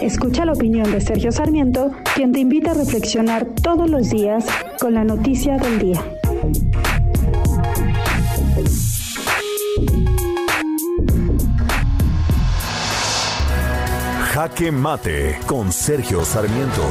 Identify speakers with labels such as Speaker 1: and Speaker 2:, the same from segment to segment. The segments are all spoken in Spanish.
Speaker 1: Escucha la opinión de Sergio Sarmiento, quien te invita a reflexionar todos los días con la noticia del día.
Speaker 2: Jaque Mate con Sergio Sarmiento.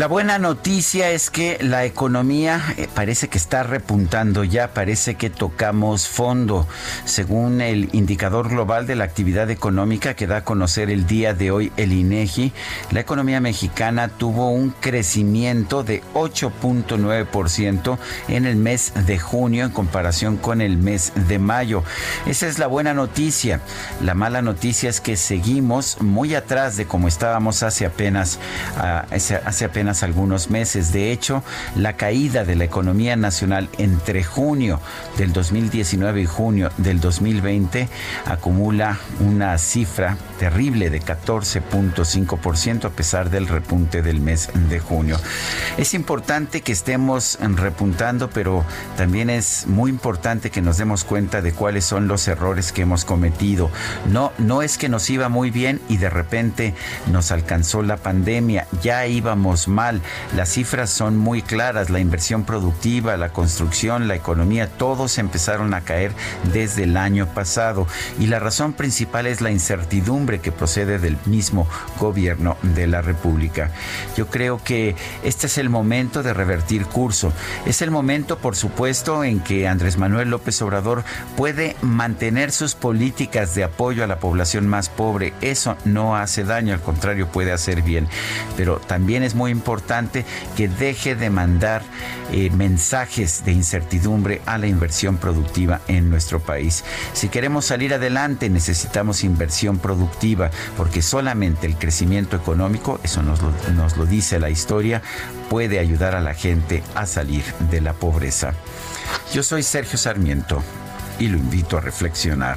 Speaker 3: La buena noticia es que la economía eh, parece que está repuntando ya, parece que tocamos fondo. Según el indicador global de la actividad económica que da a conocer el día de hoy el INEGI, la economía mexicana tuvo un crecimiento de 8.9% en el mes de junio en comparación con el mes de mayo. Esa es la buena noticia. La mala noticia es que seguimos muy atrás de como estábamos hace apenas uh, hace apenas algunos meses. De hecho, la caída de la economía nacional entre junio del 2019 y junio del 2020 acumula una cifra terrible de 14.5% a pesar del repunte del mes de junio. Es importante que estemos repuntando, pero también es muy importante que nos demos cuenta de cuáles son los errores que hemos cometido. No, no es que nos iba muy bien y de repente nos alcanzó la pandemia, ya íbamos mal. Las cifras son muy claras, la inversión productiva, la construcción, la economía, todos empezaron a caer desde el año pasado y la razón principal es la incertidumbre que procede del mismo gobierno de la República. Yo creo que este es el momento de revertir curso. Es el momento, por supuesto, en que Andrés Manuel López Obrador puede mantener sus políticas de apoyo a la población más pobre. Eso no hace daño, al contrario, puede hacer bien. Pero también es muy importante que deje de mandar eh, mensajes de incertidumbre a la inversión productiva en nuestro país. Si queremos salir adelante, necesitamos inversión productiva, porque solamente el crecimiento económico, eso nos lo, nos lo dice la historia, puede ayudar a la gente a salir de la pobreza. Yo soy Sergio Sarmiento y lo invito a reflexionar.